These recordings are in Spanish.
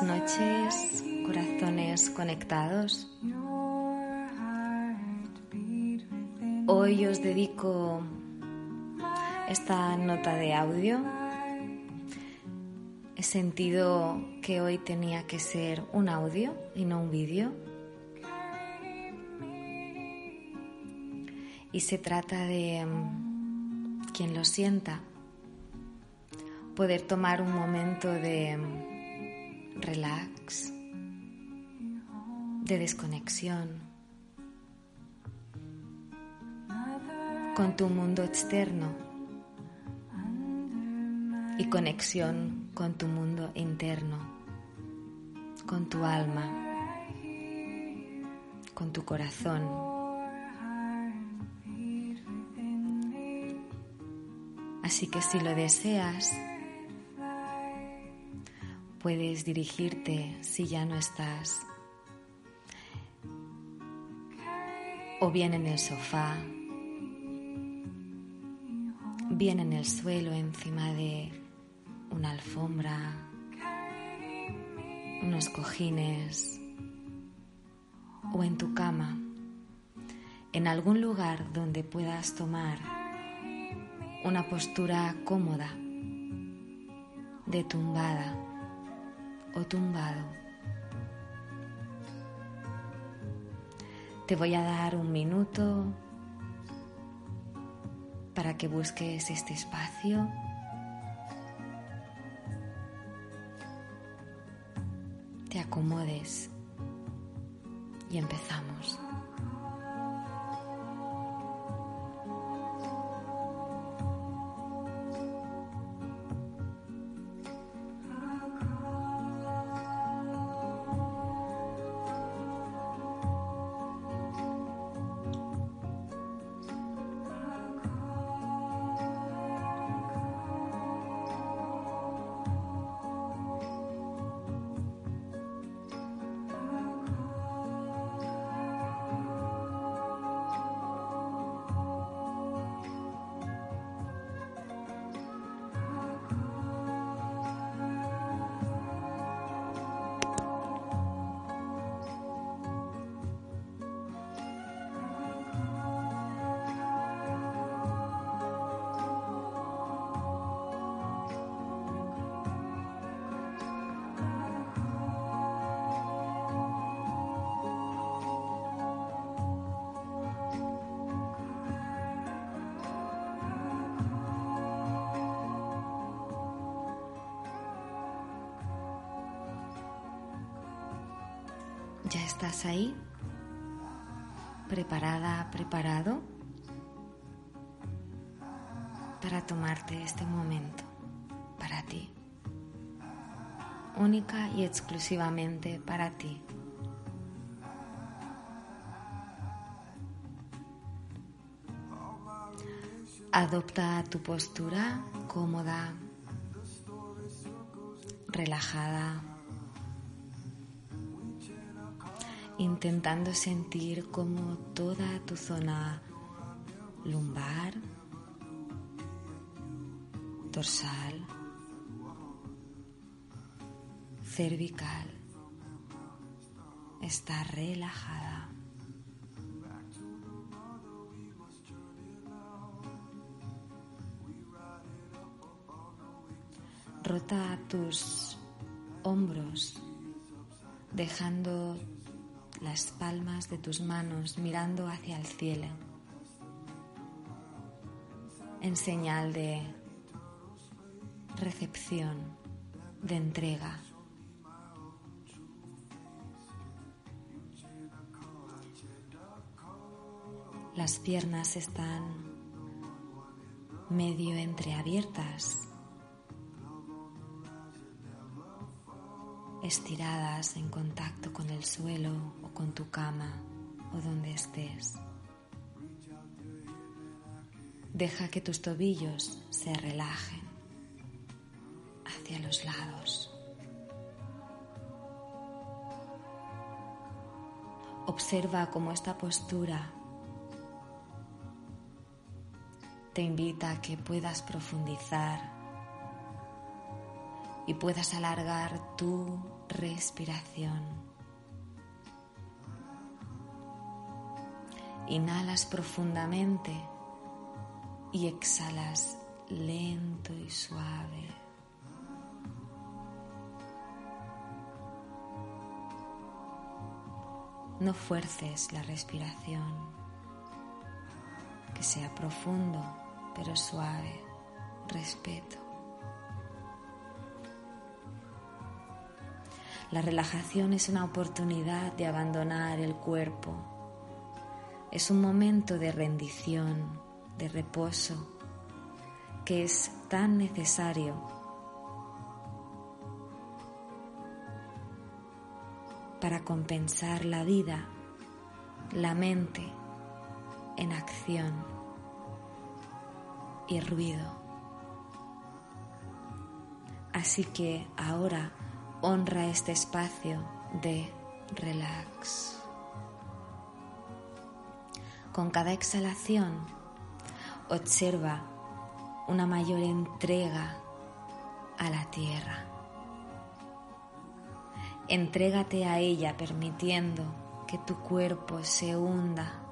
Buenas noches, corazones conectados. Hoy os dedico esta nota de audio. He sentido que hoy tenía que ser un audio y no un vídeo. Y se trata de mm, quien lo sienta, poder tomar un momento de mm, relax, de desconexión con tu mundo externo y conexión con tu mundo interno, con tu alma, con tu corazón. Así que si lo deseas, puedes dirigirte si ya no estás, o bien en el sofá, bien en el suelo encima de una alfombra, unos cojines o en tu cama, en algún lugar donde puedas tomar una postura cómoda, de tumbada o tumbado. Te voy a dar un minuto para que busques este espacio. Te acomodes y empezamos. ¿Ya estás ahí? ¿Preparada, preparado? Para tomarte este momento para ti. Única y exclusivamente para ti. Adopta tu postura cómoda, relajada, intentando sentir como toda tu zona lumbar, dorsal, cervical está relajada. Rota tus hombros, dejando las palmas de tus manos mirando hacia el cielo en señal de recepción, de entrega. Las piernas están medio entreabiertas, estiradas en contacto con el suelo con tu cama o donde estés. Deja que tus tobillos se relajen hacia los lados. Observa cómo esta postura te invita a que puedas profundizar y puedas alargar tu respiración. Inhalas profundamente y exhalas lento y suave. No fuerces la respiración, que sea profundo pero suave, respeto. La relajación es una oportunidad de abandonar el cuerpo. Es un momento de rendición, de reposo, que es tan necesario para compensar la vida, la mente en acción y ruido. Así que ahora honra este espacio de relax. Con cada exhalación observa una mayor entrega a la tierra. Entrégate a ella permitiendo que tu cuerpo se hunda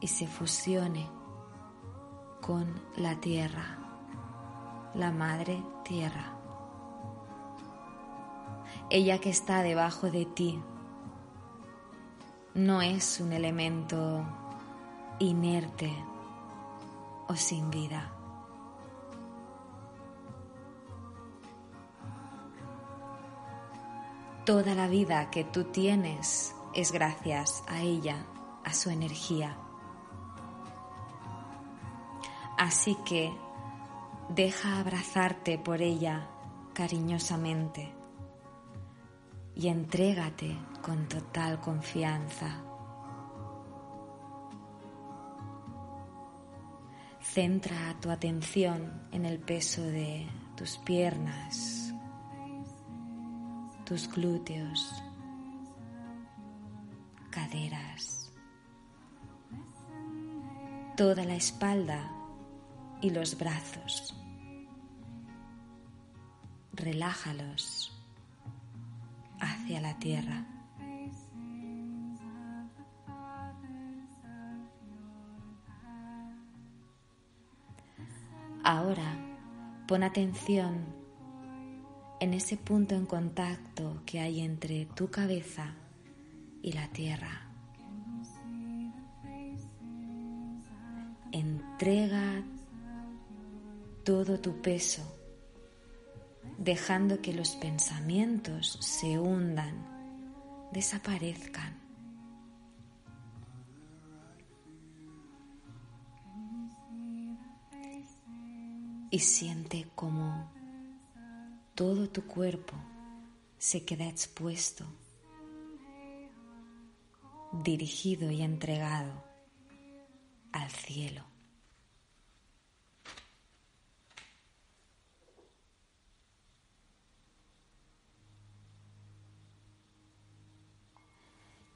y se fusione con la tierra, la madre tierra. Ella que está debajo de ti no es un elemento inerte o sin vida. Toda la vida que tú tienes es gracias a ella, a su energía. Así que deja abrazarte por ella cariñosamente y entrégate con total confianza. Centra tu atención en el peso de tus piernas, tus glúteos, caderas, toda la espalda y los brazos. Relájalos hacia la tierra. Ahora pon atención en ese punto en contacto que hay entre tu cabeza y la tierra. Entrega todo tu peso, dejando que los pensamientos se hundan, desaparezcan. Y siente como todo tu cuerpo se queda expuesto, dirigido y entregado al cielo.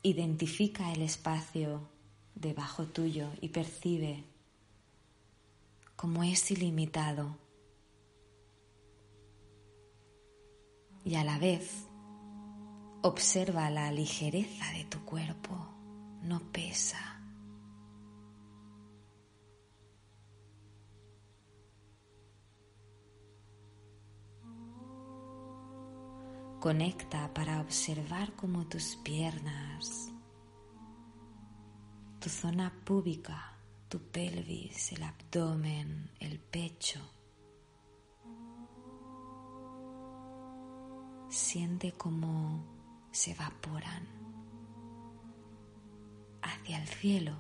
Identifica el espacio debajo tuyo y percibe como es ilimitado y a la vez observa la ligereza de tu cuerpo, no pesa. Conecta para observar cómo tus piernas, tu zona púbica, tu pelvis, el abdomen, el pecho, siente cómo se evaporan hacia el cielo,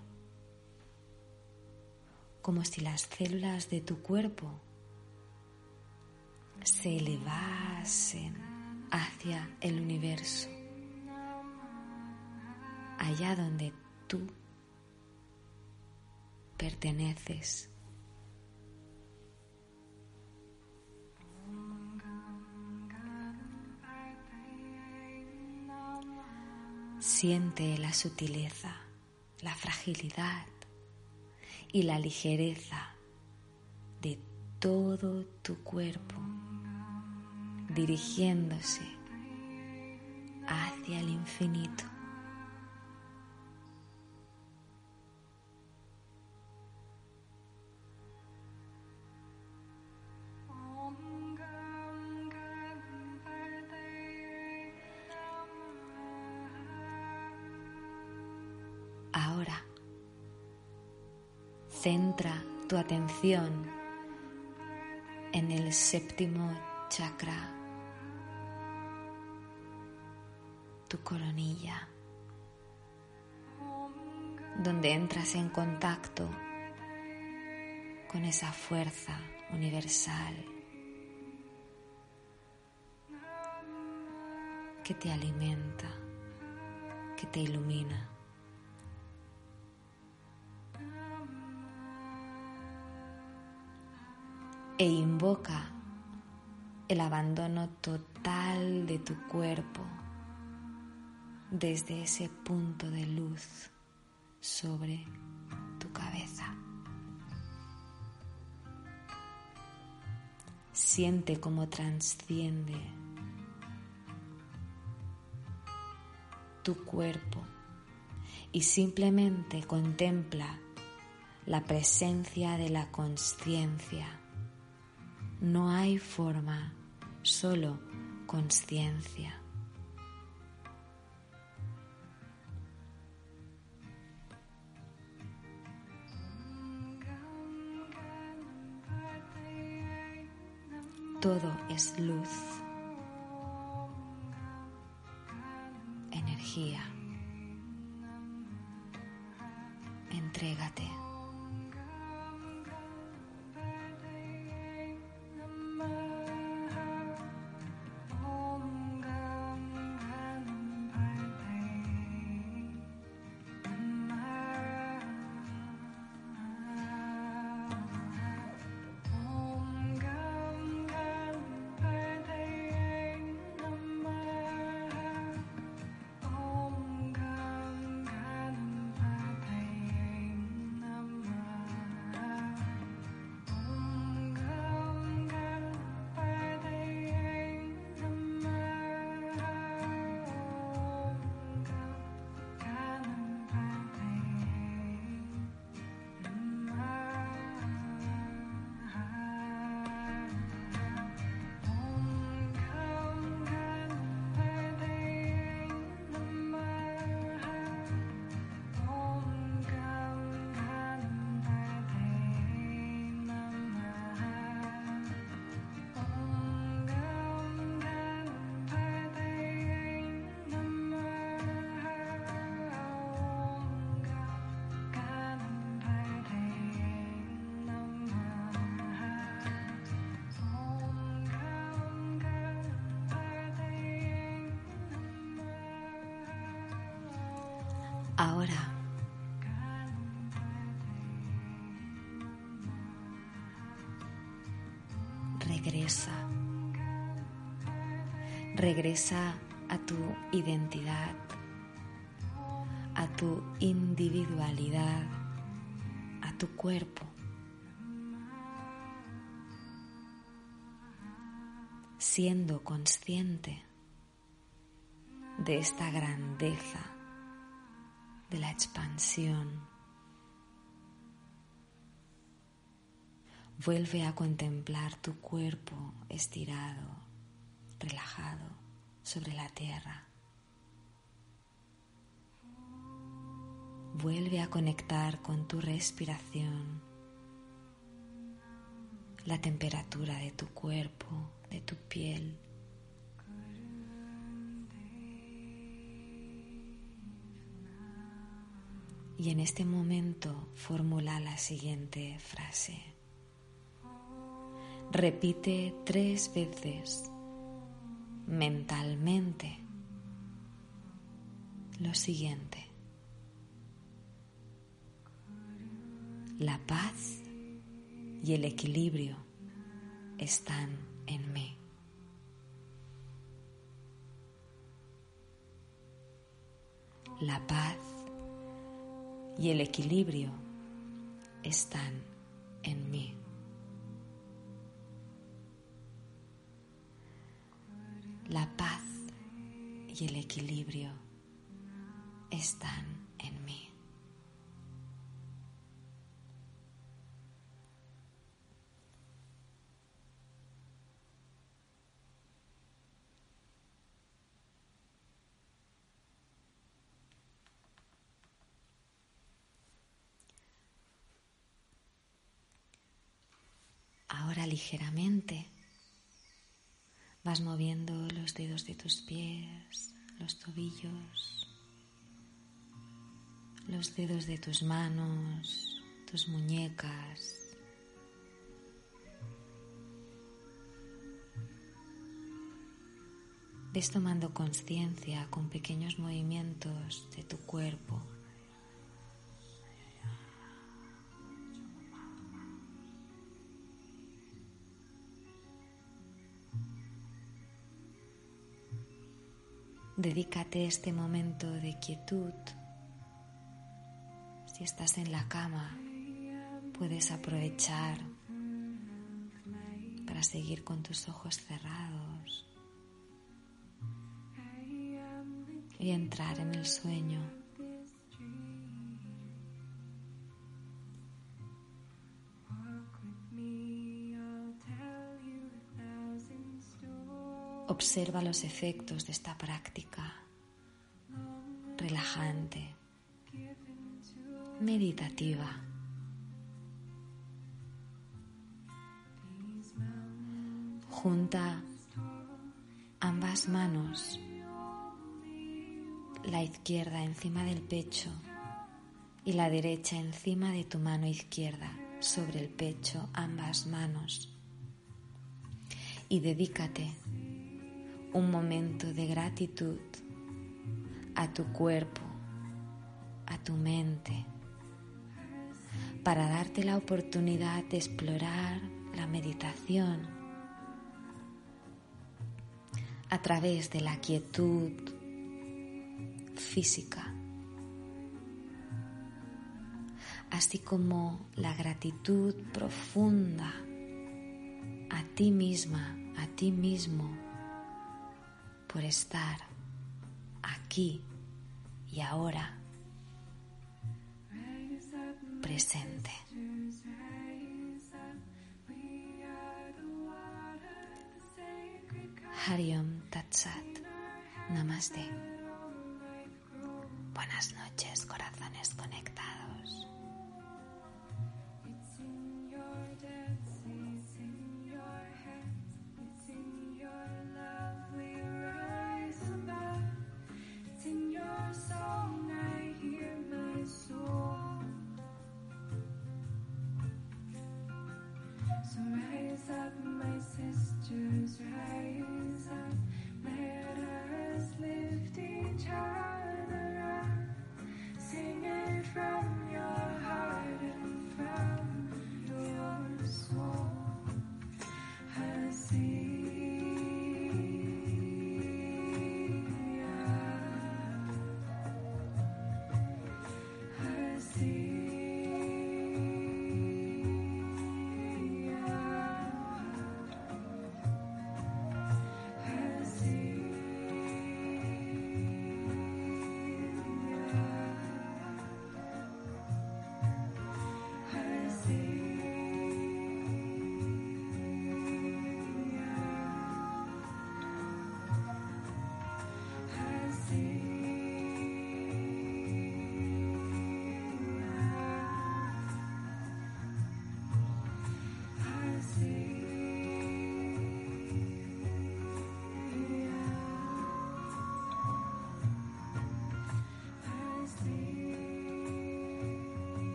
como si las células de tu cuerpo se elevasen hacia el universo, allá donde tú perteneces. Siente la sutileza, la fragilidad y la ligereza de todo tu cuerpo dirigiéndose hacia el infinito. Centra tu atención en el séptimo chakra, tu coronilla, donde entras en contacto con esa fuerza universal que te alimenta, que te ilumina. E invoca el abandono total de tu cuerpo desde ese punto de luz sobre tu cabeza. Siente cómo transciende tu cuerpo y simplemente contempla la presencia de la conciencia. No hay forma, solo conciencia. Todo es luz, energía. Entrégate. Ahora, regresa. Regresa a tu identidad, a tu individualidad, a tu cuerpo. Siendo consciente de esta grandeza de la expansión. Vuelve a contemplar tu cuerpo estirado, relajado, sobre la tierra. Vuelve a conectar con tu respiración, la temperatura de tu cuerpo, de tu piel. Y en este momento formula la siguiente frase. Repite tres veces mentalmente lo siguiente. La paz y el equilibrio están en mí. La paz y el equilibrio están en mí. La paz y el equilibrio están en mí. Ahora ligeramente vas moviendo los dedos de tus pies, los tobillos, los dedos de tus manos, tus muñecas. Ves tomando conciencia con pequeños movimientos de tu cuerpo. Dedícate este momento de quietud. Si estás en la cama, puedes aprovechar para seguir con tus ojos cerrados y entrar en el sueño. Observa los efectos de esta práctica relajante, meditativa. Junta ambas manos, la izquierda encima del pecho y la derecha encima de tu mano izquierda, sobre el pecho ambas manos. Y dedícate un momento de gratitud a tu cuerpo, a tu mente, para darte la oportunidad de explorar la meditación a través de la quietud física, así como la gratitud profunda a ti misma, a ti mismo por estar aquí y ahora presente. Hariom Tatsat. Namaste. Buenas noches, corazones conectados.